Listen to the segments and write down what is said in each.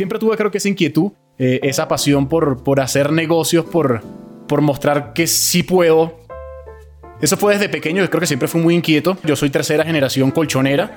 siempre tuve creo que esa inquietud, eh, esa pasión por, por hacer negocios, por, por mostrar que sí puedo. Eso fue desde pequeño, yo creo que siempre fui muy inquieto. Yo soy tercera generación colchonera.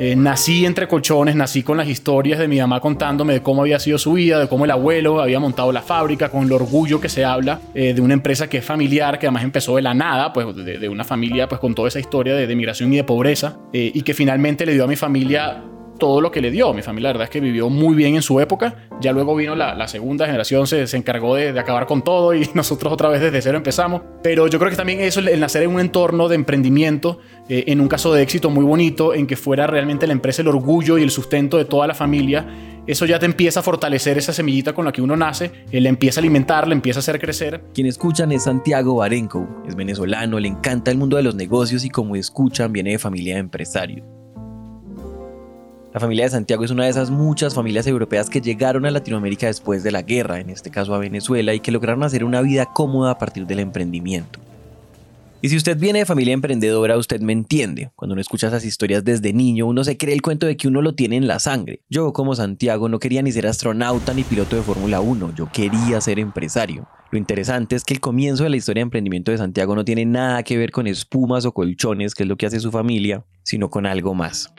Eh, nací entre colchones, nací con las historias de mi mamá contándome de cómo había sido su vida, de cómo el abuelo había montado la fábrica, con el orgullo que se habla eh, de una empresa que es familiar, que además empezó de la nada, pues de, una familia pues con toda esa historia de, de migración y de pobreza, eh, y que finalmente le dio a mi familia todo lo que le dio. Mi familia, la verdad es que vivió muy bien en su época. Ya luego vino la, segunda generación, se, se encargó de, acabar con todo y nosotros otra vez desde cero empezamos. Pero yo creo que también eso, el nacer en un entorno de emprendimiento, eh, en un caso de éxito muy bonito, en que fuera realmente la empresa el orgullo y el sustento de toda la familia, eso ya te empieza a fortalecer esa semillita con la que uno nace, él le empieza a alimentar, le empieza a hacer crecer. Quien escuchan es Santiago Barenco, es venezolano, le encanta el mundo de los negocios y como escuchan viene de familia de empresarios. La familia de Santiago es una de esas muchas familias europeas que llegaron a Latinoamérica después de la guerra, en este caso a Venezuela, y que lograron hacer una vida cómoda a partir del emprendimiento. Y si usted viene de familia emprendedora, usted me entiende. Cuando uno escucha esas historias desde niño, uno se cree el cuento de que uno lo tiene en la sangre. Yo, como Santiago, no quería ni ser astronauta ni piloto de Fórmula 1, yo quería ser empresario. Lo interesante es que el comienzo de la historia de emprendimiento de Santiago no tiene nada que ver con espumas o colchones, que es lo que hace su familia, sino con algo más.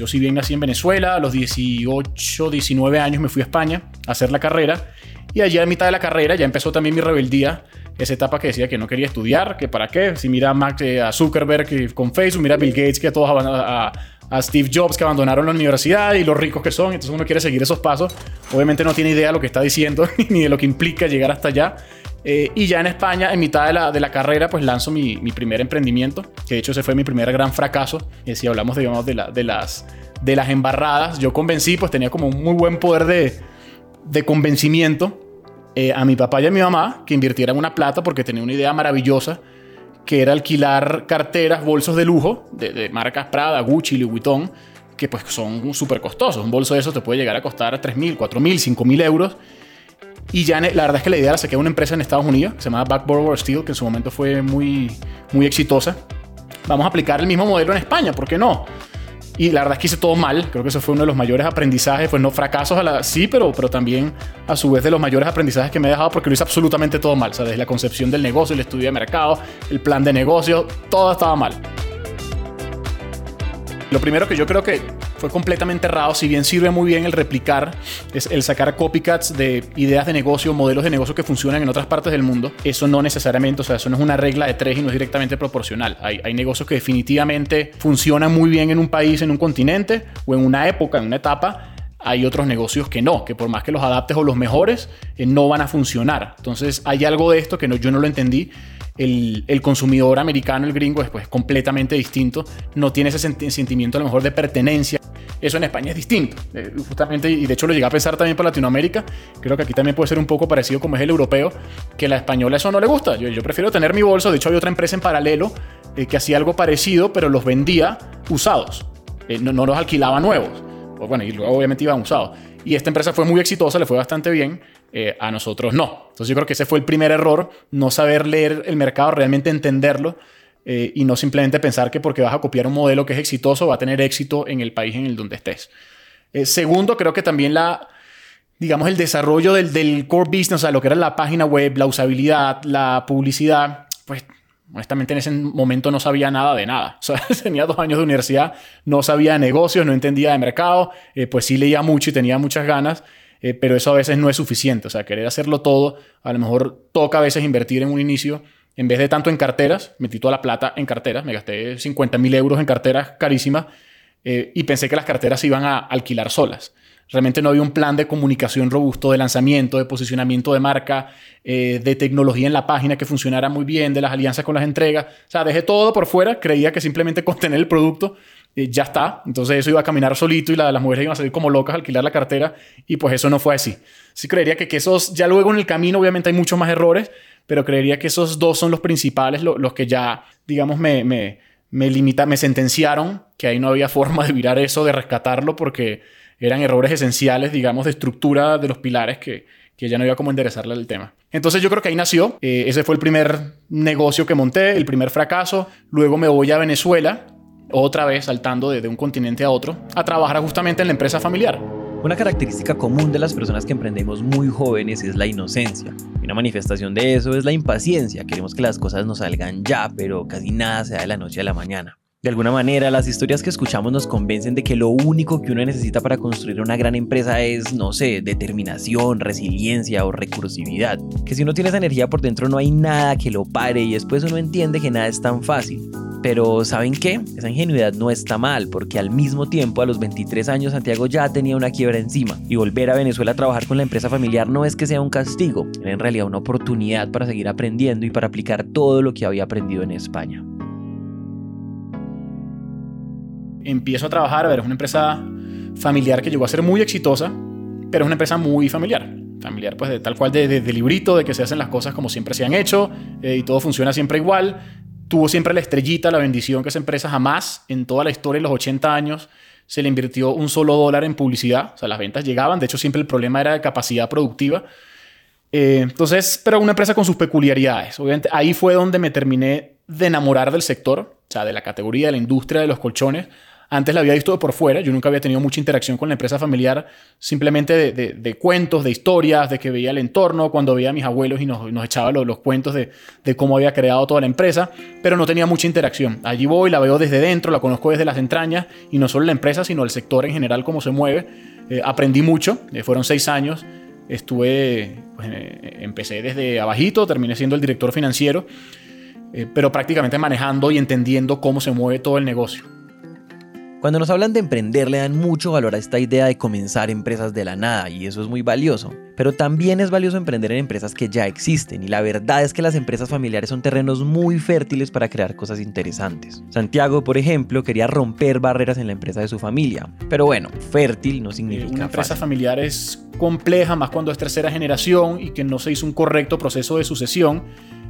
Yo si bien nací en Venezuela, a los 18, 19 años me fui a España a hacer la carrera. Y allí a mitad de la carrera ya empezó también mi rebeldía, esa etapa que decía que no quería estudiar, que para qué, si mira a, eh, Zuckerberg con Facebook, mira a Bill Gates que todos a, a Steve Jobs que abandonaron la universidad y los ricos que son, entonces uno quiere seguir esos pasos, obviamente no tiene idea de lo que está diciendo ni de lo que implica llegar hasta allá. Eh, y ya en España, en mitad de la, de la carrera, pues lanzo mi, mi, primer emprendimiento, que de hecho ese fue mi primer gran fracaso. Y si hablamos, digamos, de, la, de, las, de las embarradas, yo convencí, pues tenía como un muy buen poder de, de convencimiento eh, a mi papá y a mi mamá que invirtieran una plata porque tenía una idea maravillosa que era alquilar carteras, bolsos de lujo de, de marcas Prada, Gucci, Louis Vuitton, que pues son súper costosos. Un bolso de esos te puede llegar a costar 3.000, 4.000, 5.000 euros y ya la verdad es que la idea la saqué a una empresa en Estados Unidos que se llama Backboard Steel, que en su momento fue muy, muy exitosa. Vamos a aplicar el mismo modelo en España, ¿por qué no? Y la verdad es que hice todo mal. Creo que eso fue uno de los mayores aprendizajes. Pues no fracasos a la sí, pero, pero también a su vez de los mayores aprendizajes que me he dejado porque lo hice absolutamente todo mal. O sea, desde la concepción del negocio, el estudio de mercado, el plan de negocio, todo estaba mal. Lo primero que yo creo que fue completamente errado, si bien sirve muy bien el replicar, es el sacar copycats de ideas de negocio, modelos de negocio que funcionan en otras partes del mundo, eso no necesariamente, o sea, eso no es una regla de tres y no es directamente proporcional. Hay, hay negocios que definitivamente funcionan muy bien en un país, en un continente o en una época, en una etapa, hay otros negocios que no, que por más que los adaptes o los mejores, eh, no van a funcionar. Entonces hay algo de esto que no, yo no lo entendí. El, consumidor americano, el gringo, es pues, completamente distinto. No tiene ese sentimiento a lo mejor de pertenencia. Eso en España es distinto. Eh, justamente, y de hecho lo llegué a pensar también por Latinoamérica. Creo que aquí también puede ser un poco parecido como es el europeo, que la española eso no le gusta. Yo, prefiero tener mi bolso. De hecho, hay otra empresa en paralelo eh, que hacía algo parecido, pero los vendía usados. no, no los alquilaba nuevos bueno, y luego obviamente iban usados. Y esta empresa fue muy exitosa, le fue bastante bien, eh, a nosotros no. Entonces yo creo que ese fue el primer error, no saber leer el mercado, realmente entenderlo eh, y no simplemente pensar que porque vas a copiar un modelo que es exitoso va a tener éxito en el país en el donde estés. Eh, segundo, creo que también la, digamos, el desarrollo del, del core business, o sea, lo que era la página web, la usabilidad, la publicidad, pues honestamente en ese momento no sabía nada de nada. O sea, tenía dos años de universidad, no sabía de negocios, no entendía de mercado, eh, pues sí leía mucho y tenía muchas ganas, eh, pero eso a veces no es suficiente. O sea, querer hacerlo todo, a lo mejor toca a veces invertir en un inicio. En vez de tanto en carteras, metí toda la plata en carteras, me gasté 50 mil euros en carteras carísimas eh, y pensé que las carteras se iban a alquilar solas. Realmente no había un plan de comunicación robusto, de lanzamiento, de posicionamiento de marca, eh, de tecnología en la página que funcionara muy bien, de las alianzas con las entregas. O sea, dejé todo por fuera, creía que simplemente con tener el producto eh, ya está. Entonces eso iba a caminar solito y la, las mujeres iban a salir como locas a alquilar la cartera y pues eso no fue así. Sí creería que, que esos, ya luego en el camino obviamente hay muchos más errores, pero creería que esos dos son los principales, los que ya, digamos, me, me, me, limita, me sentenciaron, que ahí no había forma de virar eso, de rescatarlo, porque eran errores esenciales, digamos, de estructura de los pilares que, que ya no había cómo enderezarle el tema. Entonces yo creo que ahí nació. Eh, ese fue el primer negocio que monté, el primer fracaso. Luego me voy a Venezuela. Otra vez saltando de, un continente a otro, a trabajar justamente en la empresa familiar. Una característica común de las personas que emprendemos muy jóvenes es la inocencia. Y una manifestación de eso es la impaciencia. Queremos que las cosas nos salgan ya, pero casi nada se da de la noche a la mañana. De alguna manera, las historias que escuchamos nos convencen de que lo único que uno necesita para construir una gran empresa es, no sé, determinación, resiliencia o recursividad. Que si uno tiene esa energía por dentro no hay nada que lo pare y después uno entiende que nada es tan fácil. Pero ¿saben qué? Esa ingenuidad no está mal, porque al mismo tiempo a los 23 años Santiago ya tenía una quiebra encima, y volver a Venezuela a trabajar con la empresa familiar no es que sea un castigo, era en realidad una oportunidad para seguir aprendiendo y para aplicar todo lo que había aprendido en España. Empiezo a trabajar, a ver, es una empresa familiar que llegó a ser muy exitosa, pero es una empresa muy familiar. Familiar, pues de tal cual de, librito, de que se hacen las cosas como siempre se han hecho eh, y todo funciona siempre igual. Tuvo siempre la estrellita, la bendición que esa empresa jamás en toda la historia de los 80 años se le invirtió un solo dólar en publicidad. O sea, las ventas llegaban. De hecho, siempre el problema era de capacidad productiva. Eh, entonces, pero una empresa con sus peculiaridades. Obviamente, ahí fue donde me terminé de enamorar del sector, o sea, de la categoría de la industria de los colchones, antes la había visto por fuera, yo nunca había tenido mucha interacción con la empresa familiar, simplemente de, cuentos, de historias, de que veía el entorno, cuando veía a mis abuelos y nos, nos echaba los, cuentos de, cómo había creado toda la empresa, pero no tenía mucha interacción. Allí voy, la veo desde dentro, la conozco desde las entrañas, y no solo la empresa, sino el sector en general, cómo se mueve. Eh, aprendí mucho, eh, fueron seis años, estuve, pues, eh, empecé desde abajito, terminé siendo el director financiero, pero prácticamente manejando y entendiendo cómo se mueve todo el negocio. Cuando nos hablan de emprender le dan mucho valor a esta idea de comenzar empresas de la nada y eso es muy valioso. Pero también es valioso emprender en empresas que ya existen y la verdad es que las empresas familiares son terrenos muy fértiles para crear cosas interesantes. Santiago, por ejemplo, quería romper barreras en la empresa de su familia. Pero bueno, fértil no significa... Una empresa familiar es compleja, más cuando es tercera generación y que no se hizo un correcto proceso de sucesión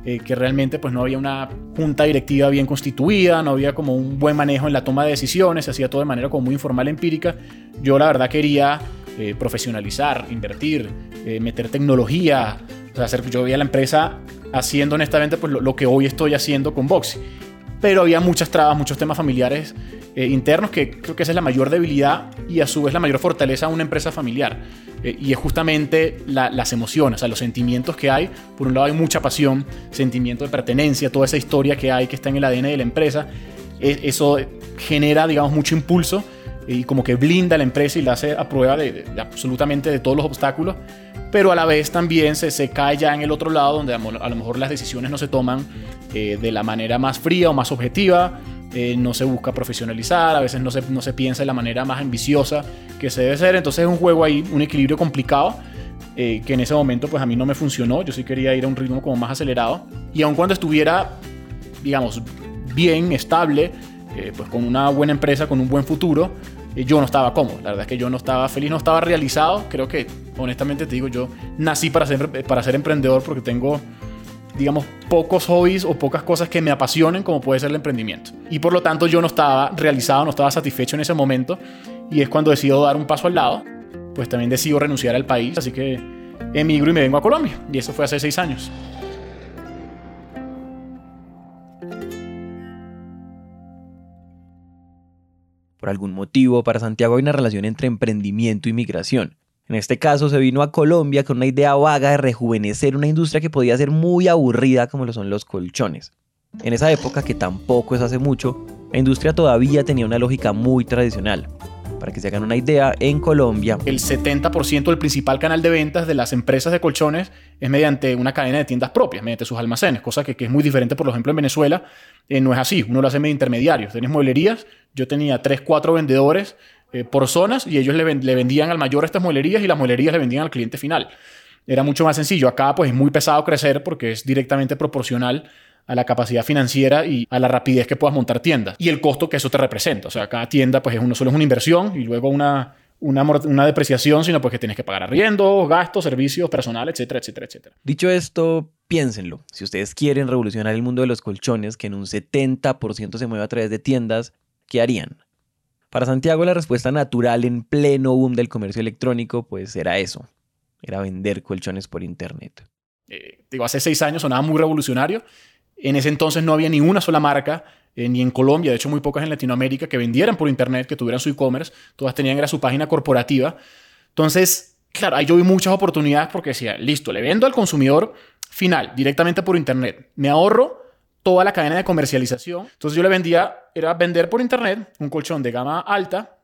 eh, que realmente pues no había una junta directiva bien constituida, no había como un buen manejo en la toma de decisiones, se hacía todo de manera como muy informal, empírica. Yo la verdad quería eh, profesionalizar, invertir, eh, meter tecnología, o sea, hacer, yo veía la empresa haciendo honestamente pues lo, que hoy estoy haciendo con Boxy. Pero había muchas trabas, muchos temas familiares eh, internos, que creo que esa es la mayor debilidad y a su vez la mayor fortaleza de una empresa familiar. Eh, y es justamente las emociones, o sea, los sentimientos que hay. Por un lado hay mucha pasión, sentimiento de pertenencia, toda esa historia que hay que está en el ADN de la empresa. Eso genera, digamos, mucho impulso y como que blinda la empresa y la hace a prueba de, absolutamente de todos los obstáculos, pero a la vez también se, se cae ya en el otro lado donde a, lo mejor las decisiones no se toman eh, de la manera más fría o más objetiva, eh, no se busca profesionalizar, a veces no se, no se piensa de la manera más ambiciosa que se debe ser, entonces es un juego ahí, un equilibrio complicado. Eh, que en ese momento pues a mí no me funcionó, yo sí quería ir a un ritmo como más acelerado. Y aun cuando estuviera digamos bien, estable, eh, pues con una buena empresa, con un buen futuro, yo no estaba cómodo, la verdad es que yo no estaba feliz, no estaba realizado, creo que honestamente te digo, yo nací para ser, para ser emprendedor porque tengo digamos, pocos hobbies o pocas cosas que me apasionen como puede ser el emprendimiento. Y por lo tanto yo no estaba realizado, no estaba satisfecho en ese momento y es cuando decido dar un paso al lado, pues también decido renunciar al país, así que emigro y me vengo a Colombia y eso fue hace seis años. Por algún motivo, para Santiago hay una relación entre emprendimiento y migración. En este caso se vino a Colombia con una idea vaga de rejuvenecer una industria que podía ser muy aburrida como lo son los colchones. En esa época, que tampoco es hace mucho, la industria todavía tenía una lógica muy tradicional. Para que se hagan una idea, en Colombia... El 70% del principal canal de ventas de las empresas de colchones es mediante una cadena de tiendas propias, mediante sus almacenes, cosa que, es muy diferente, por ejemplo, en Venezuela. Eh, no es así, uno lo hace medio intermediarios. Tienes mueblerías, yo tenía 3, 4 vendedores eh, por zonas y ellos le, vendían al mayor estas muelerías y las muelerías le vendían al cliente final. Era mucho más sencillo. Acá pues es muy pesado crecer porque es directamente proporcional a la capacidad financiera y a la rapidez que puedas montar tiendas y el costo que eso te representa. O sea, cada tienda pues es uno solo es una inversión y luego una, una, depreciación, sino pues que tienes que pagar arriendo, gastos, servicios, personal, etcétera, etcétera, etcétera. Dicho esto, piénsenlo. Si ustedes quieren revolucionar el mundo de los colchones, que en un 70% se mueve a través de tiendas, ¿qué harían? Para Santiago la respuesta natural en pleno boom del comercio electrónico pues era eso, era vender colchones por internet. Eh, digo, hace seis años sonaba muy revolucionario. En ese entonces no había ni una sola marca eh, ni en Colombia, de hecho muy pocas en Latinoamérica, que vendieran por internet, que tuvieran su e-commerce, todas tenían era su página corporativa. Entonces, claro, ahí yo vi muchas oportunidades porque decía, listo, le vendo al consumidor final directamente por internet, me ahorro toda la cadena de comercialización. Entonces yo le vendía, era vender por internet un colchón de gama alta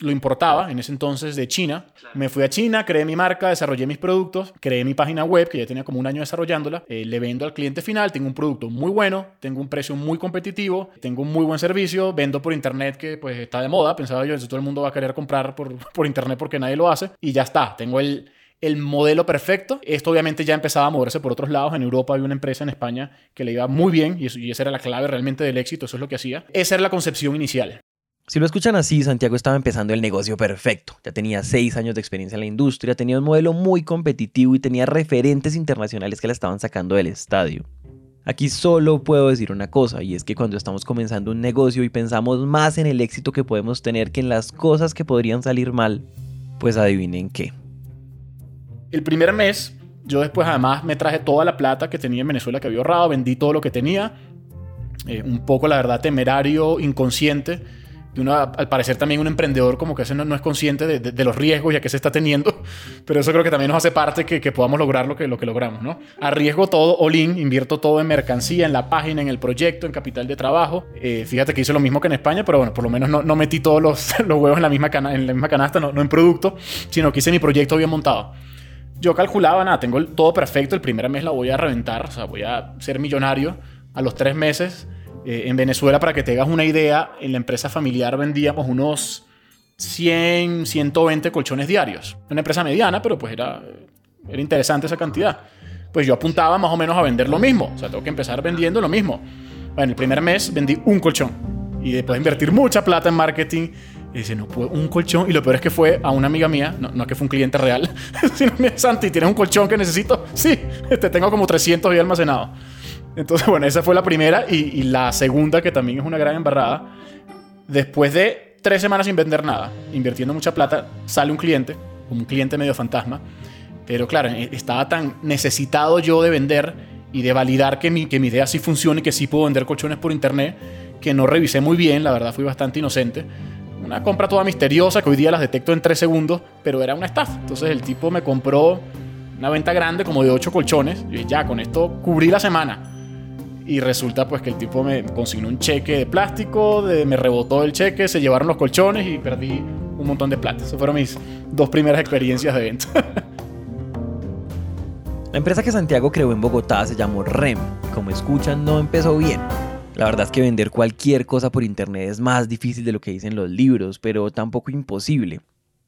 lo importaba en ese entonces de China. Me fui a China, creé mi marca, desarrollé mis productos, creé mi página web, que ya tenía como un año desarrollándola. Eh, le vendo al cliente final, tengo un producto muy bueno, tengo un precio muy competitivo, tengo un muy buen servicio, vendo por internet que pues está de moda, pensaba yo, todo el mundo va a querer comprar por, por internet porque nadie lo hace. Y ya está, tengo el, el modelo perfecto. Esto obviamente ya empezaba a moverse por otros lados. En Europa había una empresa en España que le iba muy bien y, y esa era la clave realmente del éxito, eso es lo que hacía. Esa era la concepción inicial. Si lo escuchan así, Santiago estaba empezando el negocio perfecto. Ya tenía seis años de experiencia en la industria, tenía un modelo muy competitivo y tenía referentes internacionales que la estaban sacando del estadio. Aquí solo puedo decir una cosa, y es que cuando estamos comenzando un negocio y pensamos más en el éxito que podemos tener que en las cosas que podrían salir mal, pues adivinen qué. El primer mes, yo después además me traje toda la plata que tenía en Venezuela que había ahorrado, vendí todo lo que tenía, eh, un poco la verdad temerario, inconsciente uno, al parecer también un emprendedor como que ese no, es consciente de, los riesgos ya que se está teniendo, pero eso creo que también nos hace parte que, que podamos lograr lo que, lo que logramos, ¿no? Arriesgo todo all in, invierto todo en mercancía, en la página, en el proyecto, en capital de trabajo. Eh, fíjate que hice lo mismo que en España, pero bueno, por lo menos no, no metí todos los, huevos en la misma, cana, en la misma canasta, no, no en producto, sino que hice mi proyecto bien montado. Yo calculaba, nada, tengo todo perfecto, el primer mes la voy a reventar, o sea, voy a ser millonario a los tres meses eh, en Venezuela, para que te hagas una idea, en la empresa familiar vendíamos unos 100, 120 colchones diarios. Una empresa mediana, pero pues era, era interesante esa cantidad. Pues yo apuntaba más o menos a vender lo mismo. O sea, tengo que empezar vendiendo lo mismo. Bueno, el primer mes vendí un colchón. Y después invertir mucha plata en marketing. Dice, no puedo, un colchón. Y lo peor es que fue a una amiga mía, no, no es que fue un cliente real, sino me Santi, ¿tienes un colchón que necesito? Sí, te tengo como 300 ahí almacenado. Entonces, bueno, esa fue la primera y, la segunda, que también es una gran embarrada. Después de tres semanas sin vender nada, invirtiendo mucha plata, sale un cliente, un cliente medio fantasma. Pero claro, eh, estaba tan necesitado yo de vender y de validar que mi, que mi idea sí funcione y que sí puedo vender colchones por internet, que no revisé muy bien, la verdad fui bastante inocente. Una compra toda misteriosa que hoy día las detecto en tres segundos, pero era una estafa. Entonces el tipo me compró una venta grande como de ocho colchones y ya con esto cubrí la semana y resulta pues que el tipo me consignó un cheque de plástico, me rebotó el cheque, se llevaron los colchones y perdí un montón de plata. Esas fueron mis dos primeras experiencias de venta. La empresa que Santiago creó en Bogotá se llamó REM. Como escuchan, no empezó bien. La verdad es que vender cualquier cosa por internet es más difícil de lo que dicen los libros, pero tampoco imposible.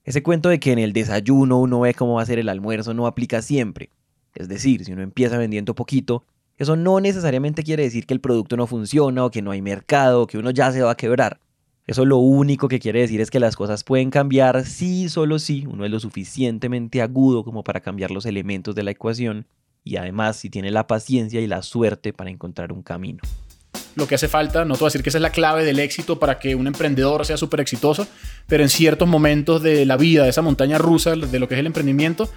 Ese cuento de que en el desayuno uno ve cómo va a ser el almuerzo no aplica siempre. Es decir, si uno empieza vendiendo poquito, eso no necesariamente quiere decir que el producto no funciona o que no hay mercado o que uno ya se va a quebrar. Eso lo único que quiere decir es que las cosas pueden cambiar si solo si uno es lo suficientemente agudo como para cambiar los elementos de la ecuación y además si tiene la paciencia y la suerte para encontrar un camino. Lo que hace falta, no te voy a decir que esa es la clave del éxito para que un emprendedor sea súper exitoso, pero en ciertos momentos de la vida, de esa montaña rusa, de lo que es el emprendimiento,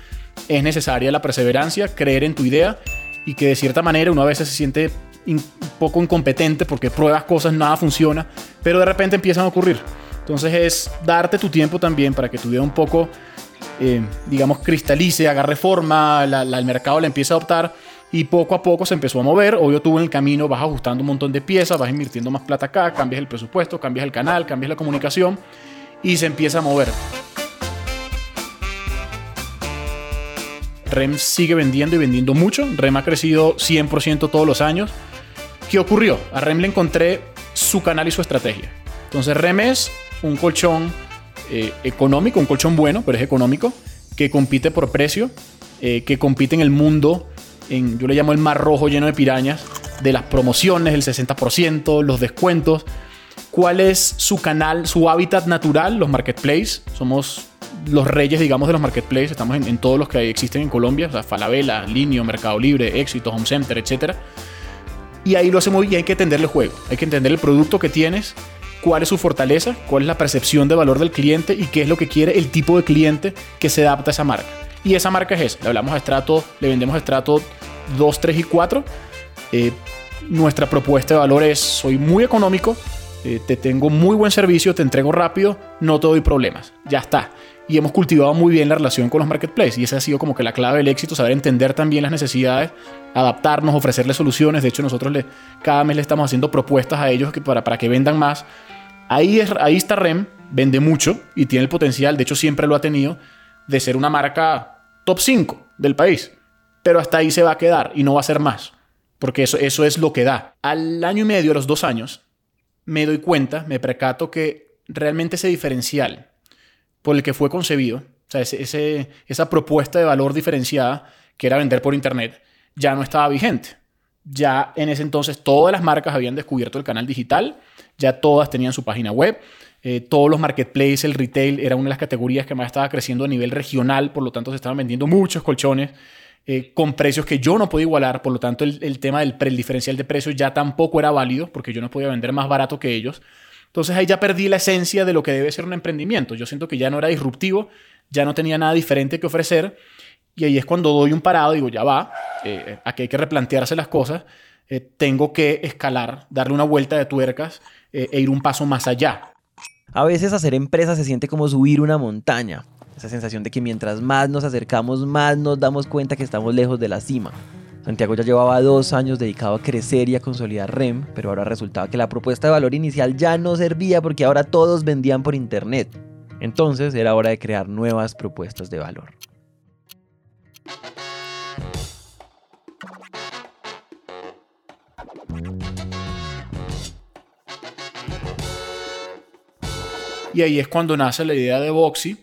es necesaria la perseverancia, creer en tu idea y que de cierta manera uno a veces se siente un poco incompetente porque pruebas cosas, nada funciona, pero de repente empiezan a ocurrir. Entonces es darte tu tiempo también para que tu idea un poco, eh, digamos, cristalice, agarre forma, el mercado la empiece a adoptar y poco a poco se empezó a mover. Obvio, tú en el camino vas ajustando un montón de piezas, vas invirtiendo más plata acá, cambias el presupuesto, cambias el canal, cambias la comunicación y se empieza a mover. REM sigue vendiendo y vendiendo mucho. REM ha crecido 100% todos los años. ¿Qué ocurrió? A REM le encontré su canal y su estrategia. Entonces REM es un colchón eh, económico, un colchón bueno, pero es económico, que compite por precio, eh, que compite en el mundo, yo le llamo el mar rojo lleno de pirañas, de las promociones, el 60%, los descuentos. ¿Cuál es su canal, su hábitat natural? Los marketplaces. Somos los reyes, digamos, de los marketplaces. Estamos en, todos los que existen en Colombia, o Falabella, Linio, Mercado Libre, Éxito, Home Center, etc. Y ahí lo hacemos y hay que entender el juego. Hay que entender el producto que tienes, cuál es su fortaleza, cuál es la percepción de valor del cliente y qué es lo que quiere el tipo de cliente que se adapta a esa marca. Y esa marca es esa. Le hablamos a estrato, le vendemos a estrato 2, 3 y 4. Eh, nuestra propuesta de valor es, soy muy económico, eh, te tengo muy buen servicio, te entrego rápido, no te doy problemas, ya está. Y hemos cultivado muy bien la relación con los marketplaces y esa ha sido como que la clave del éxito, saber entender también las necesidades, adaptarnos, ofrecerles soluciones. De hecho, nosotros le, cada mes le estamos haciendo propuestas a ellos que para, para que vendan más. Ahí, es, ahí está REM, vende mucho y tiene el potencial, de hecho siempre lo ha tenido, de ser una marca top 5 del país. Pero hasta ahí se va a quedar y no va a ser más, porque eso, eso es lo que da. Al año y medio, a los dos años, me doy cuenta, me percato que realmente ese diferencial por el que fue concebido, o sea, ese, esa propuesta de valor diferenciada que era vender por Internet, ya no estaba vigente. Ya en ese entonces todas las marcas habían descubierto el canal digital, ya todas tenían su página web, eh, todos los marketplaces, el retail era una de las categorías que más estaba creciendo a nivel regional, por lo tanto se estaban vendiendo muchos colchones eh, con precios que yo no podía igualar, por lo tanto el, tema del diferencial de precios ya tampoco era válido porque yo no podía vender más barato que ellos. Entonces ahí ya perdí la esencia de lo que debe ser un emprendimiento. Yo siento que ya no era disruptivo, ya no tenía nada diferente que ofrecer. Y ahí es cuando doy un parado, digo, ya va, eh, aquí hay que replantearse las cosas, tengo que escalar, darle una vuelta de tuercas e ir un paso más allá. A veces hacer empresa se siente como subir una montaña, esa sensación de que mientras más nos acercamos, más nos damos cuenta que estamos lejos de la cima. Santiago ya llevaba dos años dedicado a crecer y a consolidar REM, pero ahora resultaba que la propuesta de valor inicial ya no servía porque ahora todos vendían por internet. Entonces era hora de crear nuevas propuestas de valor. Y ahí es cuando nace la idea de Boxy,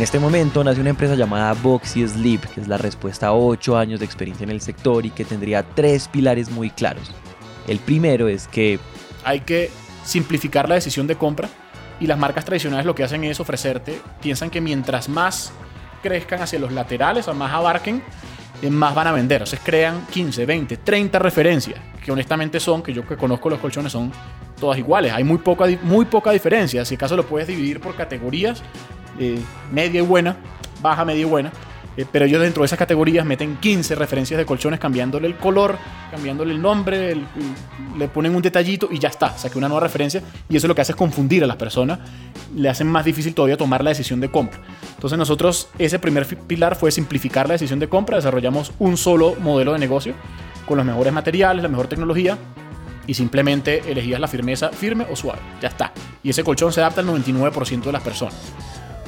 en este momento nace una empresa llamada Boxy Sleep, que es la respuesta a 8 años de experiencia en el sector y que tendría tres pilares muy claros. El primero es que hay que simplificar la decisión de compra y las marcas tradicionales lo que hacen es ofrecerte, piensan que mientras más crezcan hacia los laterales o más abarquen, eh, más van a vender. Entonces crean 15, 20, 30 referencias, que honestamente son, que yo que conozco los colchones son todas iguales. Hay muy poca, muy poca diferencia. Si acaso lo puedes dividir por categorías, eh, media y buena, baja, media y buena. Eh, pero ellos dentro de esas categorías meten 15 referencias de colchones cambiándole el color, cambiándole el nombre, le ponen un detallito y ya está, saqué una nueva referencia y eso lo que hace es confundir a las personas, le hacen más difícil todavía tomar la decisión de compra. Entonces nosotros ese primer pilar fue simplificar la decisión de compra, desarrollamos un solo modelo de negocio con los mejores materiales, la mejor tecnología y simplemente elegías la firmeza firme o suave, ya está. Y ese colchón se adapta al 99% de las personas.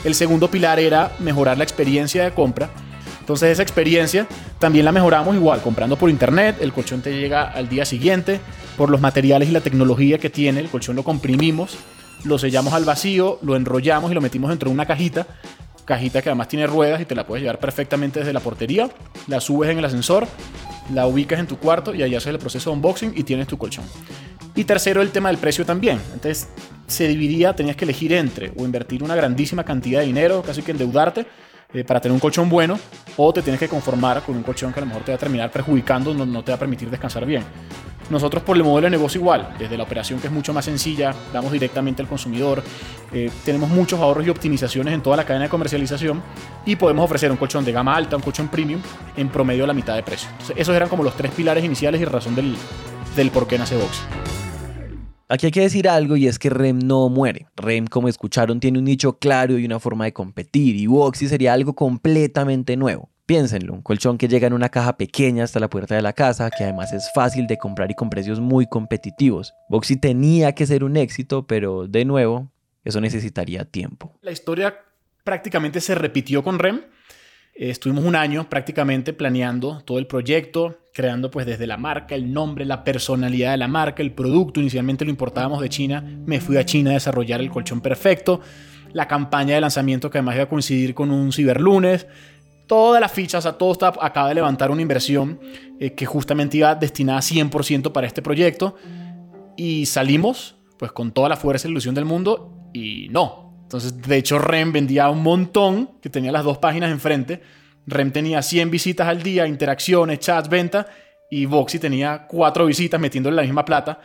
El segundo pilar era mejorar la experiencia de compra. Entonces esa experiencia también la mejoramos igual, comprando por internet, el colchón te llega al día siguiente, por los materiales y la tecnología que tiene, el colchón lo comprimimos, lo sellamos al vacío, lo enrollamos y lo metimos dentro de una cajita, cajita que además tiene ruedas y te la puedes llevar perfectamente desde la portería, la subes en el ascensor, la ubicas en tu cuarto y allá haces el proceso de unboxing y tienes tu colchón. Y tercero, el tema del precio también. Entonces, se dividía, tenías que elegir entre o invertir una grandísima cantidad de dinero, casi que endeudarte eh, para tener un colchón bueno, o te tienes que conformar con un colchón que a lo mejor te va a terminar perjudicando, no, te va a permitir descansar bien. Nosotros por el modelo de negocio igual, desde la operación que es mucho más sencilla, damos directamente al consumidor, eh, tenemos muchos ahorros y optimizaciones en toda la cadena de comercialización y podemos ofrecer un colchón de gama alta, un colchón premium en promedio a la mitad de precio. esos eran como los tres pilares iniciales y razón del, del por qué nace Box. Aquí hay que decir algo y es que REM no muere. REM, como escucharon, tiene un nicho claro y una forma de competir y Boxy sería algo completamente nuevo. Piénsenlo, un colchón que llega en una caja pequeña hasta la puerta de la casa, que además es fácil de comprar y con precios muy competitivos. Boxy tenía que ser un éxito, pero de nuevo, eso necesitaría tiempo. La historia prácticamente se repitió con REM. Estuvimos un año prácticamente planeando todo el proyecto, creando pues desde la marca, el nombre, la personalidad de la marca, el producto. Inicialmente lo importábamos de China, me fui a China a desarrollar el colchón perfecto, la campaña de lanzamiento que además iba a coincidir con un ciberlunes, todas las fichas, o todo acaba de levantar una inversión eh, que justamente iba destinada 100% para este proyecto y salimos pues con toda la fuerza y ilusión del mundo y no. Entonces, de hecho, REM vendía un montón, que tenía las dos páginas enfrente, REM tenía 100 visitas al día, interacciones, chats, venta, y Voxy tenía 4 visitas metiéndole la misma plata.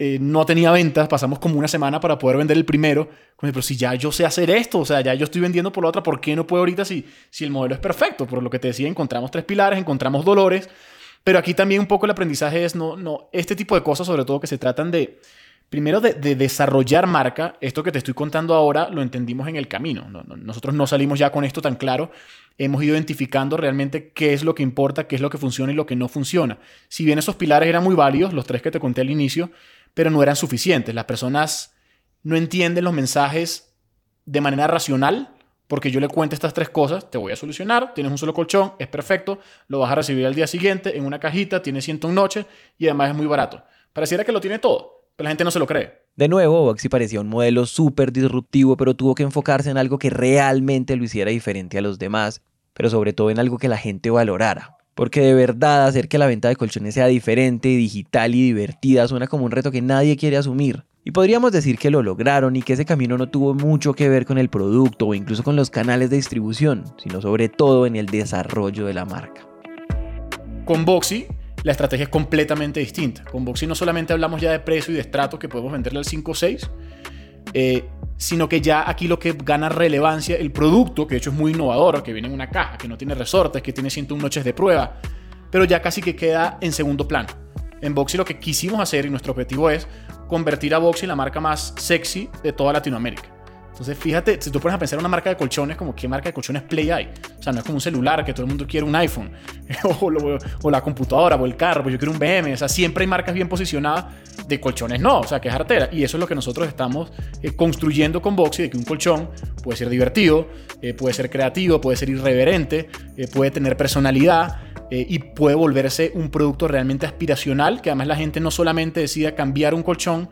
Eh, no tenía ventas, pasamos como una semana para poder vender el primero. Pero si ya yo sé hacer esto, o sea, ya yo estoy vendiendo por la otra, ¿por qué no puedo ahorita si, si el modelo es perfecto? Por lo que te decía, encontramos tres pilares, encontramos dolores. Pero aquí también un poco el aprendizaje es, no, no, este tipo de cosas, sobre todo que se tratan de, primero de, desarrollar marca, esto que te estoy contando ahora lo entendimos en el camino. nosotros no salimos ya con esto tan claro. Hemos ido identificando realmente qué es lo que importa, qué es lo que funciona y lo que no funciona. Si bien esos pilares eran muy válidos, los tres que te conté al inicio, pero no eran suficientes. Las personas no entienden los mensajes de manera racional, porque yo le cuento estas tres cosas, te voy a solucionar, tienes un solo colchón, es perfecto, lo vas a recibir al día siguiente en una cajita, tiene 101 noches y además es muy barato. Pareciera que lo tiene todo, pero la gente no se lo cree. De nuevo, Boxy parecía un modelo súper disruptivo, pero tuvo que enfocarse en algo que realmente lo hiciera diferente a los demás, pero sobre todo en algo que la gente valorara. Porque de verdad hacer que la venta de colchones sea diferente, digital y divertida suena como un reto que nadie quiere asumir. Y podríamos decir que lo lograron y que ese camino no tuvo mucho que ver con el producto o incluso con los canales de distribución, sino sobre todo en el desarrollo de la marca. Con Boxy, la estrategia es completamente distinta. Con Boxy no solamente hablamos ya de precio y de estrato que podemos venderle al 5 o 6, eh, sino que ya aquí lo que gana relevancia, el producto, que de hecho es muy innovador, que viene en una caja, que no tiene resortes, que tiene 101 noches de prueba, pero ya casi que queda en segundo plano. En Boxy lo que quisimos hacer y nuestro objetivo es convertir a Boxy en la marca más sexy de toda Latinoamérica. Entonces, fíjate, si tú pones a pensar en una marca de colchones, como qué marca de colchones Play hay. O sea, no es como un celular que todo el mundo quiere un iPhone, o, la computadora, o el carro, pues yo quiero un BM. O sea, siempre hay marcas bien posicionadas de colchones, no, o sea, que es artera. Y eso es lo que nosotros estamos eh, construyendo con Boxy, de que un colchón puede ser divertido, eh, puede ser creativo, puede ser irreverente, eh, puede tener personalidad. y puede volverse un producto realmente aspiracional, que además la gente no solamente decida cambiar un colchón,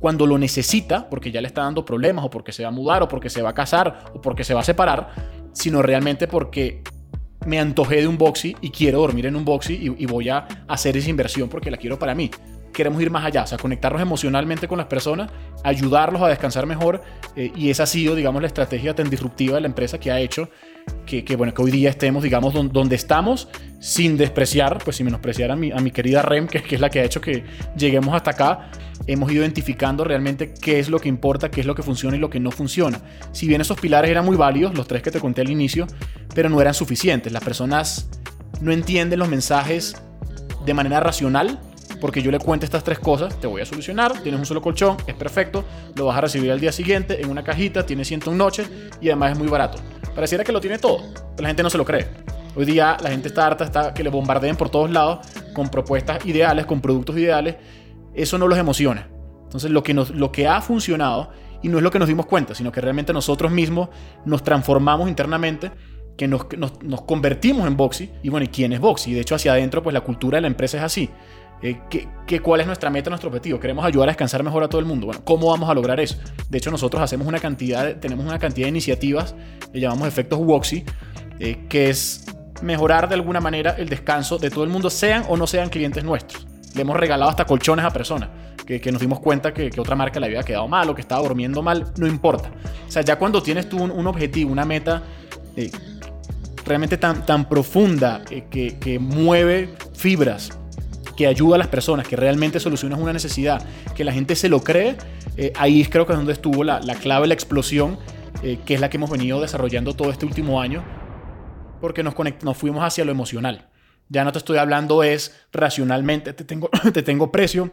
cuando lo necesita, porque ya le está dando problemas, o porque se va a mudar, o porque se va a casar, o porque se va a separar, sino realmente porque me antojé de un boxy y quiero dormir en un boxy y, voy a hacer esa inversión porque la quiero para mí. Queremos ir más allá, o sea, conectarnos emocionalmente con las personas, ayudarlos a descansar mejor eh, y esa ha sido, digamos, la estrategia tan disruptiva de la empresa que ha hecho que, bueno, que hoy día estemos, digamos, donde estamos, sin despreciar, pues sin menospreciar a mi, querida Rem, que, es la que ha hecho que lleguemos hasta acá, hemos ido identificando realmente qué es lo que importa, qué es lo que funciona y lo que no funciona. Si bien esos pilares eran muy válidos, los tres que te conté al inicio, pero no eran suficientes. Las personas no entienden los mensajes de manera racional, porque yo le cuento estas tres cosas, te voy a solucionar, tienes un solo colchón, es perfecto, lo vas a recibir al día siguiente en una cajita, tiene 101 noches y además es muy barato. Pareciera que lo tiene todo, pero la gente no se lo cree. Hoy día la gente está harta, está que le bombardeen por todos lados con propuestas ideales, con productos ideales. Eso no los emociona. Entonces lo que, nos, lo que ha funcionado, y no es lo que nos dimos cuenta, sino que realmente nosotros mismos nos transformamos internamente, que nos, nos, convertimos en Boxy. Y bueno, ¿y quién es Boxy? De hecho, hacia adentro, pues la cultura de la empresa es así. Eh, ¿qué, cuál es nuestra meta, nuestro objetivo? Queremos ayudar a descansar mejor a todo el mundo. Bueno, ¿cómo vamos a lograr eso? De hecho, nosotros hacemos una cantidad, tenemos una cantidad de iniciativas que llamamos efectos Woxy, eh, que es mejorar de alguna manera el descanso de todo el mundo, sean o no sean clientes nuestros. Le hemos regalado hasta colchones a personas que, nos dimos cuenta que, otra marca le había quedado mal o que estaba durmiendo mal, no importa. O sea, ya cuando tienes tú un, objetivo, una meta eh, realmente tan, tan profunda que, que mueve fibras que ayuda a las personas, que realmente soluciona una necesidad, que la gente se lo cree, eh, ahí creo que es donde estuvo la, la clave, la explosión, eh, que es la que hemos venido desarrollando todo este último año, porque nos, nos fuimos hacia lo emocional. Ya no te estoy hablando es racionalmente, te tengo, te tengo precio,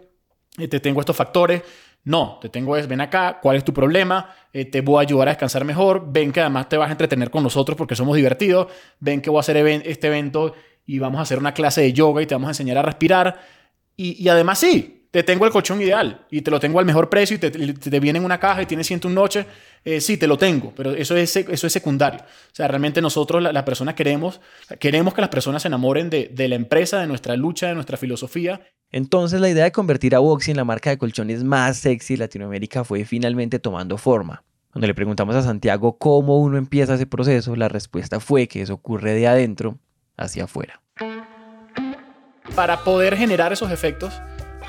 eh, te tengo estos factores. No, te tengo es, ven acá, ¿cuál es tu problema? te voy a ayudar a descansar mejor. Ven que además te vas a entretener con nosotros porque somos divertidos. Ven que voy a hacer este evento y vamos a hacer una clase de yoga y te vamos a enseñar a respirar. Y, además sí, te tengo el colchón ideal y te lo tengo al mejor precio y te, te, viene en una caja y tiene 101 noches. Eh, sí, te lo tengo, pero eso es, eso es secundario. O sea, realmente nosotros, las personas queremos, queremos que las personas se enamoren de, de la empresa, de nuestra lucha, de nuestra filosofía. Entonces la idea de convertir a Boxy en la marca de colchones más sexy de Latinoamérica fue finalmente tomando forma. Cuando le preguntamos a Santiago cómo uno empieza ese proceso, la respuesta fue que eso ocurre de adentro hacia afuera. Para poder generar esos efectos,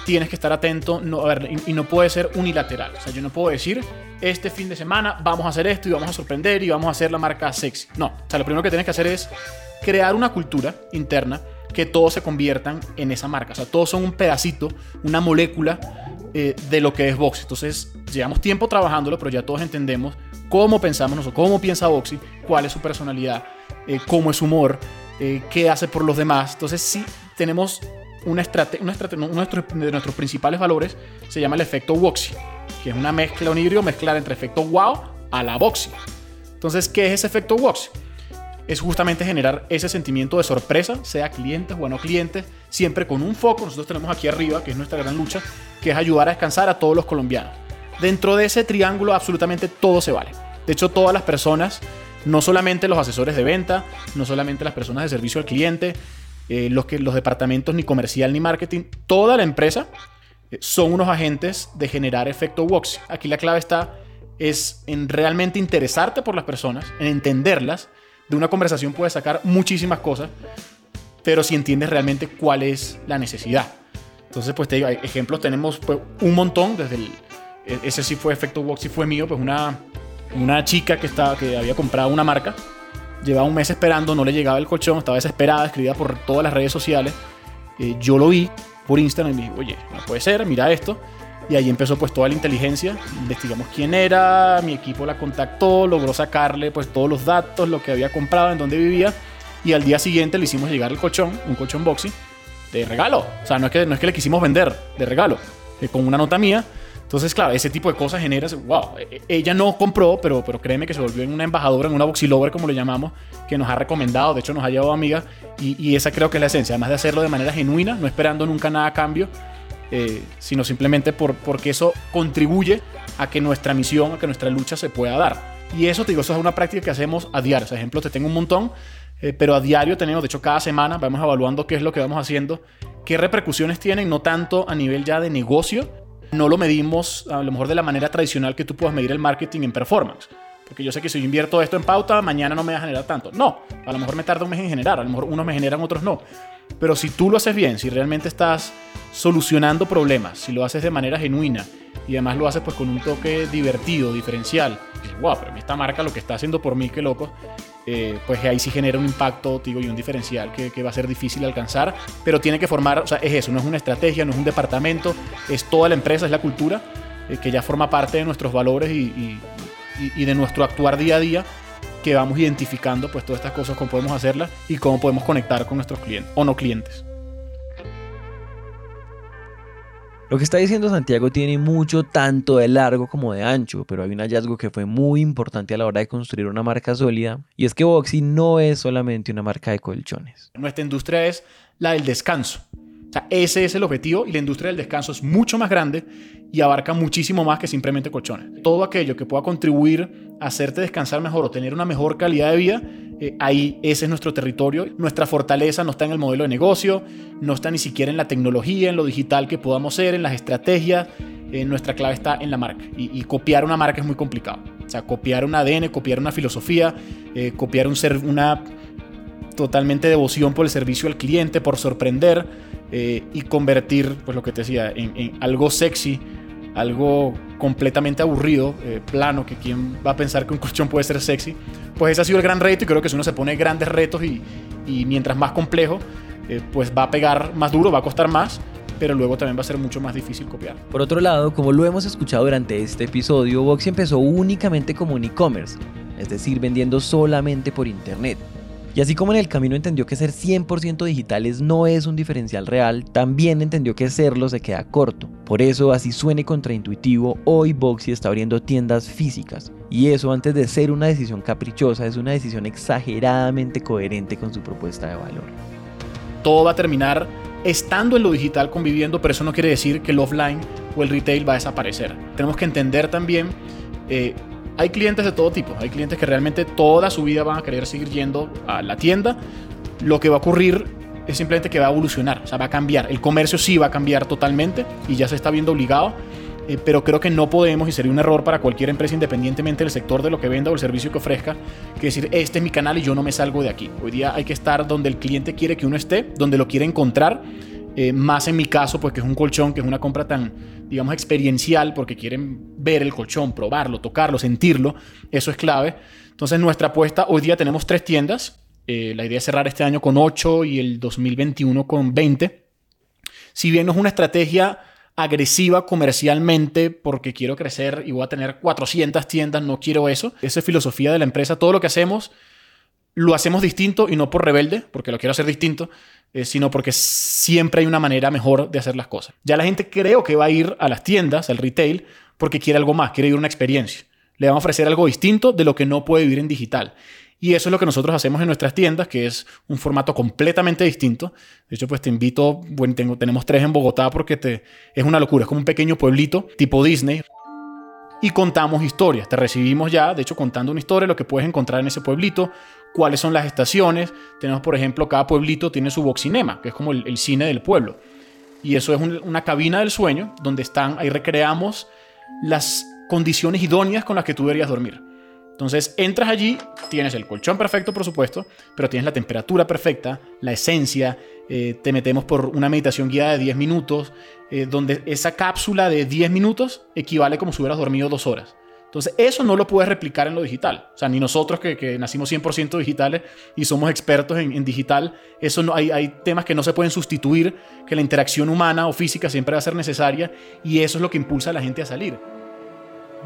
tienes que estar atento y, no puede ser unilateral. O sea, yo no puedo decir, este fin de semana vamos a hacer esto y vamos a sorprender y vamos a hacer la marca sexy. No, o sea, lo primero que tienes que hacer es crear una cultura interna que todos se conviertan en esa marca. O sea, todos son un pedacito, una molécula eh, de lo que es Boxy. Entonces, llevamos tiempo trabajándolo, pero ya todos entendemos cómo pensamos nosotros, cómo piensa Boxy, cuál es su personalidad, eh, cómo es su humor, eh, qué hace por los demás. Entonces, sí, tenemos una estrategia, uno de nuestros principales valores se llama el efecto Woxy, que es una mezcla, un híbrido mezclar entre efecto wow a la Voxy. Entonces, ¿qué es ese efecto Woxy? Es justamente generar ese sentimiento de sorpresa, sea clientes o no clientes, siempre con un foco. Nosotros tenemos aquí arriba, que es nuestra gran lucha, que es ayudar a descansar a todos los colombianos. Dentro de ese triángulo, absolutamente todo se vale. De hecho, todas las personas, no solamente los asesores de venta, no solamente las personas de servicio al cliente, eh, los, que, los departamentos ni comercial ni marketing, toda la empresa eh, son unos agentes de generar efecto Wox. Aquí la clave está es en realmente interesarte por las personas, en entenderlas. De una conversación puedes sacar muchísimas cosas, pero si entiendes realmente cuál es la necesidad. Entonces, pues te digo, ejemplos tenemos pues, un montón, desde el, e, ese sí fue efecto Wox y fue mío, pues una, una chica que, estaba, que había comprado una marca Llevaba un mes esperando, no le llegaba el colchón, estaba desesperada, escribía por todas las redes sociales. Eh, yo lo vi por Instagram y me dije, oye, no puede ser, mira esto. Y ahí empezó pues toda la inteligencia, investigamos quién era, mi equipo la contactó, logró sacarle pues todos los datos, lo que había comprado, en dónde vivía. Y al día siguiente le hicimos llegar el colchón, un colchón boxy, de regalo. O sea, no es que, no es que le quisimos vender, de regalo, eh, con una nota mía entonces, claro, ese tipo de cosas genera, wow, e, e, ella no compró, pero, pero créeme que se volvió en una embajadora, en una boxilover, como le llamamos, que nos ha recomendado, de hecho nos ha llevado amiga, y, esa creo que es la esencia, además de hacerlo de manera genuina, no esperando nunca nada a cambio, eh, sino simplemente por, porque eso contribuye a que nuestra misión, a que nuestra lucha se pueda dar. Y eso, te digo, es una práctica que hacemos a diario. O sea, ejemplos te tengo un montón, eh, pero a diario tenemos, de hecho, cada semana vamos evaluando qué es lo que vamos haciendo, qué repercusiones tienen, no tanto a nivel ya de negocio, no lo medimos a lo mejor de la manera tradicional que tú puedas medir el marketing en performance. Porque yo sé que si yo invierto esto en pauta, mañana no me va a generar tanto. No, a lo mejor me tarda un mes en generar, a lo mejor unos me generan, otros no. Pero si tú lo haces bien, si realmente estás solucionando problemas, si lo haces de manera genuina y además lo haces pues con un toque divertido, diferencial, y wow, pero esta marca lo que está haciendo por mí, qué loco, eh, pues ahí sí genera un impacto digo, y un diferencial que, va a ser difícil alcanzar, pero tiene que formar, o sea, es eso, no es una estrategia, no es un departamento, es toda la empresa, es la cultura, eh, que ya forma parte de nuestros valores y, y, de nuestro actuar día a día que vamos identificando pues todas estas cosas, cómo podemos hacerlas y cómo podemos conectar con nuestros clientes o no clientes. Lo que está diciendo Santiago tiene mucho tanto de largo como de ancho, pero hay un hallazgo que fue muy importante a la hora de construir una marca sólida, y es que Boxy no es solamente una marca de colchones. Nuestra industria es la del descanso. O sea, ese es el objetivo y la industria del descanso es mucho más grande y abarca muchísimo más que simplemente colchones. Todo aquello que pueda contribuir a hacerte descansar mejor o tener una mejor calidad de vida, eh, ahí ese es nuestro territorio. Nuestra fortaleza no está en el modelo de negocio, no está ni siquiera en la tecnología, en lo digital que podamos ser, en las estrategias. Eh, nuestra clave está en la marca. Y, copiar una marca es muy complicado. O sea, copiar un ADN, copiar una filosofía, eh, copiar un ser, una totalmente devoción por el servicio al cliente, por sorprender y convertir, pues lo que te decía, en algo sexy algo completamente aburrido, eh, plano, que quién va a pensar que un colchón puede ser sexy, pues ese ha sido el gran reto y creo que si uno se pone grandes retos y, mientras más complejo, eh, pues va a pegar más duro, va a costar más, pero luego también va a ser mucho más difícil copiar. Por otro lado, como lo hemos escuchado durante este episodio, Boxy empezó únicamente como un e-commerce, es decir, vendiendo solamente por internet. Y así como en el camino entendió que ser 100% digitales no es un diferencial real, también entendió que serlo se queda corto. Por eso, así suene contraintuitivo, hoy Boxy está abriendo tiendas físicas. Y eso antes de ser una decisión caprichosa, es una decisión exageradamente coherente con su propuesta de valor. Todo va a terminar estando en lo digital conviviendo, pero eso no quiere decir que el offline o el retail va a desaparecer. Tenemos que entender también eh, hay clientes de todo tipo. Hay clientes que realmente toda su vida van a querer seguir yendo a la tienda. Lo que va a ocurrir es simplemente que va a evolucionar, o sea, va a cambiar. El comercio sí va a cambiar totalmente y ya se está viendo obligado. Eh, pero creo que no podemos, y sería un error para cualquier empresa, independientemente del sector de lo que venda o el servicio que ofrezca, que decir, este es mi canal y yo no me salgo de aquí. Hoy día hay que estar donde el cliente quiere que uno esté, donde lo quiere encontrar eh, más en mi caso, pues que es un colchón, que es una compra tan, digamos, experiencial, porque quieren ver el colchón, probarlo, tocarlo, sentirlo. Eso es clave. Entonces, nuestra apuesta, hoy día tenemos tres tiendas. Eh, la idea es cerrar este año con 8 y el 2021 con 20. Si bien no es una estrategia agresiva comercialmente porque quiero crecer y voy a tener 400 tiendas, no quiero eso. Esa es filosofía de la empresa. Todo lo que hacemos lo hacemos distinto y no por rebelde, porque lo quiero hacer distinto, eh, sino porque siempre hay una manera mejor de hacer las cosas. Ya la gente creo que va a ir a las tiendas, al retail, porque quiere algo más, quiere vivir una experiencia. Le van a ofrecer algo distinto de lo que no puede vivir en digital. Y eso es lo que nosotros hacemos en nuestras tiendas, que es un formato completamente distinto. De hecho, pues te invito, bueno, tengo, tenemos tres en Bogotá porque te, es una locura, es como un pequeño pueblito tipo Disney. Y contamos historias, te recibimos ya, de hecho, contando una historia, lo que puedes encontrar en ese pueblito, cuáles son las estaciones. Tenemos, por ejemplo, cada pueblito tiene su boxinema, que es como el, cine del pueblo. Y eso es una cabina del sueño donde están, ahí recreamos las condiciones idóneas con las que tú deberías dormir. Entonces entras allí, tienes el colchón perfecto, por supuesto, pero tienes la temperatura perfecta, la esencia, eh, te metemos por una meditación guiada de 10 minutos, eh, donde esa cápsula de 10 minutos equivale como si hubieras dormido dos horas. Entonces, eso no lo puedes replicar en lo digital. O sea, ni nosotros que, nacimos 100% digitales y somos expertos en, digital, eso no, hay, temas que no se pueden sustituir, que la interacción humana o física siempre va a ser necesaria y eso es lo que impulsa a la gente a salir.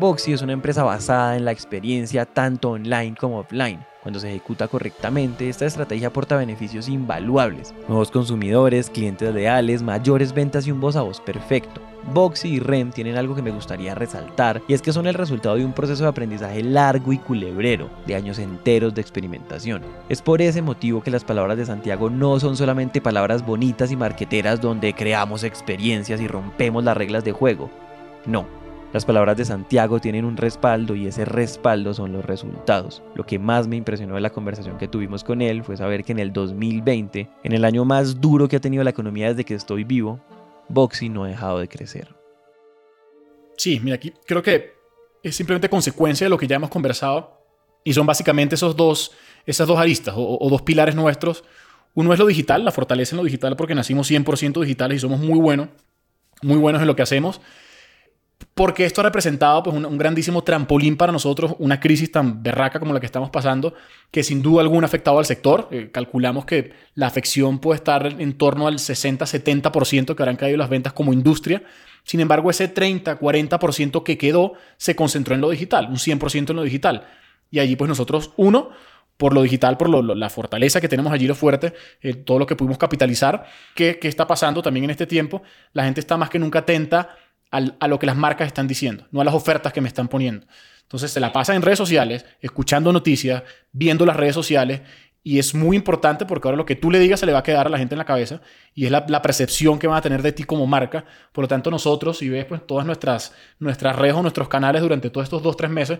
Boxy es una empresa basada en la experiencia tanto online como offline. Cuando se ejecuta correctamente, esta estrategia aporta beneficios invaluables. Nuevos consumidores, clientes leales, mayores ventas y un voz a voz perfecto. Boxy y REM tienen algo que me gustaría resaltar y es que son el resultado de un proceso de aprendizaje largo y culebrero, de años enteros de experimentación. Es por ese motivo que las palabras de Santiago no son solamente palabras bonitas y marqueteras donde creamos experiencias y rompemos las reglas de juego. No, las palabras de Santiago tienen un respaldo y ese respaldo son los resultados. Lo que más me impresionó de la conversación que tuvimos con él fue saber que en el 2020, en el año más duro que ha tenido la economía desde que estoy vivo, Boxy no ha dejado de crecer. Sí, mira, aquí creo que es simplemente consecuencia de lo que ya hemos conversado y son básicamente esos dos, esas dos aristas o, dos pilares nuestros. Uno es lo digital, la fortaleza en lo digital porque nacimos 100% digitales y somos muy buenos, muy buenos en lo que hacemos porque esto ha representado pues, un, grandísimo trampolín para nosotros, una crisis tan berraca como la que estamos pasando, que sin duda alguna ha afectado al sector. Eh, calculamos que la afección puede estar en torno al 60-70% que habrán caído las ventas como industria. Sin embargo, ese 30-40% que quedó se concentró en lo digital, un 100% en lo digital. Y allí pues nosotros, uno, por lo digital, por la fortaleza que tenemos allí, lo fuerte, eh, todo lo que pudimos capitalizar, ¿qué, ¿qué está pasando también en este tiempo? La gente está más que nunca atenta a lo que las marcas están diciendo, no a las ofertas que me están poniendo. Entonces se la pasa en redes sociales, escuchando noticias, viendo las redes sociales y es muy importante porque ahora lo que tú le digas se le va a quedar a la gente en la cabeza y es la, percepción que van a tener de ti como marca. Por lo tanto, nosotros, si ves pues, todas nuestras, nuestras redes o nuestros canales durante todos estos dos, tres meses,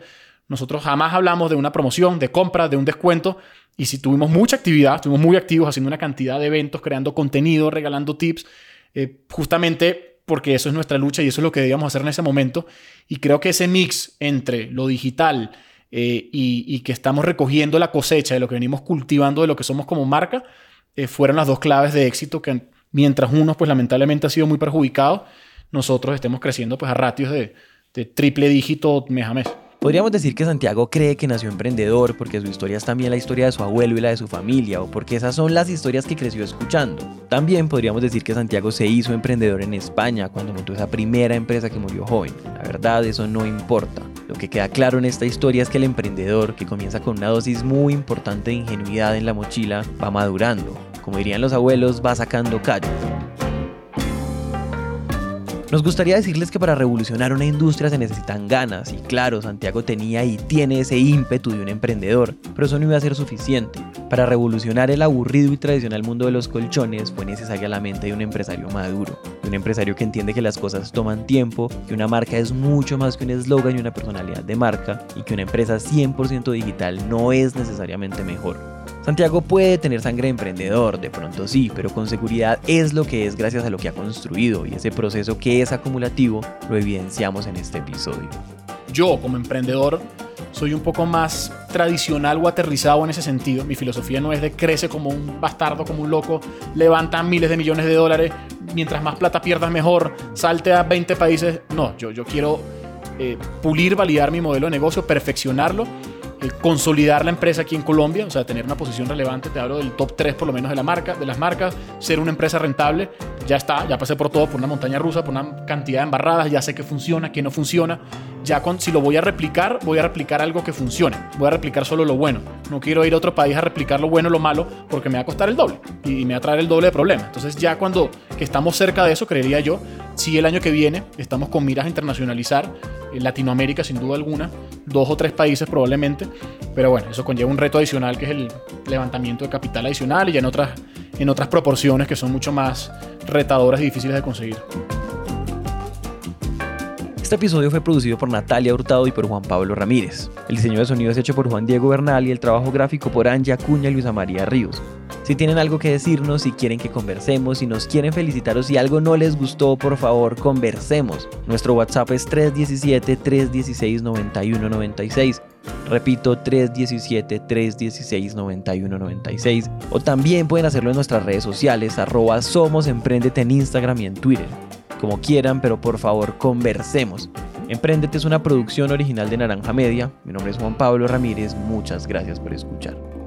nosotros jamás hablamos de una promoción, de compra, de un descuento. Y si tuvimos mucha actividad, estuvimos muy activos haciendo una cantidad de eventos, creando contenido, regalando tips, eh, justamente porque eso es nuestra lucha y eso es lo que debíamos hacer en ese momento. Y creo que ese mix entre lo digital eh, y, que estamos recogiendo la cosecha de lo que venimos cultivando, de lo que somos como marca, eh, fueron las dos claves de éxito que mientras uno pues lamentablemente ha sido muy perjudicado, nosotros estemos creciendo pues a ratios de, de triple dígito mes a mes. Podríamos decir que Santiago cree que nació emprendedor porque su historia es también la historia de su abuelo y la de su familia, o porque esas son las historias que creció escuchando. También podríamos decir que Santiago se hizo emprendedor en España cuando montó esa primera empresa que murió joven. La verdad, eso no importa. Lo que queda claro en esta historia es que el emprendedor, que comienza con una dosis muy importante de ingenuidad en la mochila, va madurando. Como dirían los abuelos, va sacando callo. Nos gustaría decirles que para revolucionar una industria se necesitan ganas, y claro, Santiago tenía y tiene ese ímpetu de un emprendedor, pero eso no iba a ser suficiente. Para revolucionar el aburrido y tradicional mundo de los colchones fue necesaria la mente de un empresario maduro, de un empresario que entiende que las cosas toman tiempo, que una marca es mucho más que un eslogan y una personalidad de marca, y que una empresa 100% digital no es necesariamente mejor. Santiago puede tener sangre de emprendedor, de pronto sí, pero con seguridad es lo que es gracias a lo que ha construido y ese proceso que es acumulativo lo evidenciamos en este episodio. Yo como emprendedor soy un poco más tradicional o aterrizado en ese sentido. Mi filosofía no es de crece como un bastardo, como un loco, levanta miles de millones de dólares, mientras más plata pierdas mejor, salte a 20 países. No, yo, yo quiero eh, pulir, validar mi modelo de negocio, perfeccionarlo consolidar la empresa aquí en Colombia, o sea, tener una posición relevante, te hablo del top 3 por lo menos de la marca, de las marcas, ser una empresa rentable, ya está, ya pasé por todo, por una montaña rusa, por una cantidad de embarradas, ya sé qué funciona, qué no funciona, ya con, si lo voy a replicar, voy a replicar algo que funcione, voy a replicar solo lo bueno, no quiero ir a otro país a replicar lo bueno o lo malo porque me va a costar el doble y me va a traer el doble de problemas. Entonces ya cuando que estamos cerca de eso, creería yo, si el año que viene estamos con miras a internacionalizar, Latinoamérica sin duda alguna, dos o tres países probablemente, pero bueno, eso conlleva un reto adicional que es el levantamiento de capital adicional y ya en otras, en otras proporciones que son mucho más retadoras y difíciles de conseguir. Este episodio fue producido por Natalia Hurtado y por Juan Pablo Ramírez. El diseño de sonido es hecho por Juan Diego Bernal y el trabajo gráfico por Anja Cuña y Luisa María Ríos. Si tienen algo que decirnos, si quieren que conversemos, si nos quieren felicitar o si algo no les gustó, por favor, conversemos. Nuestro WhatsApp es 317-316-9196. Repito, 317-316-9196. O también pueden hacerlo en nuestras redes sociales, arroba Somos en Instagram y en Twitter como quieran, pero por favor conversemos. Emprendete es una producción original de Naranja Media. Mi nombre es Juan Pablo Ramírez. Muchas gracias por escuchar.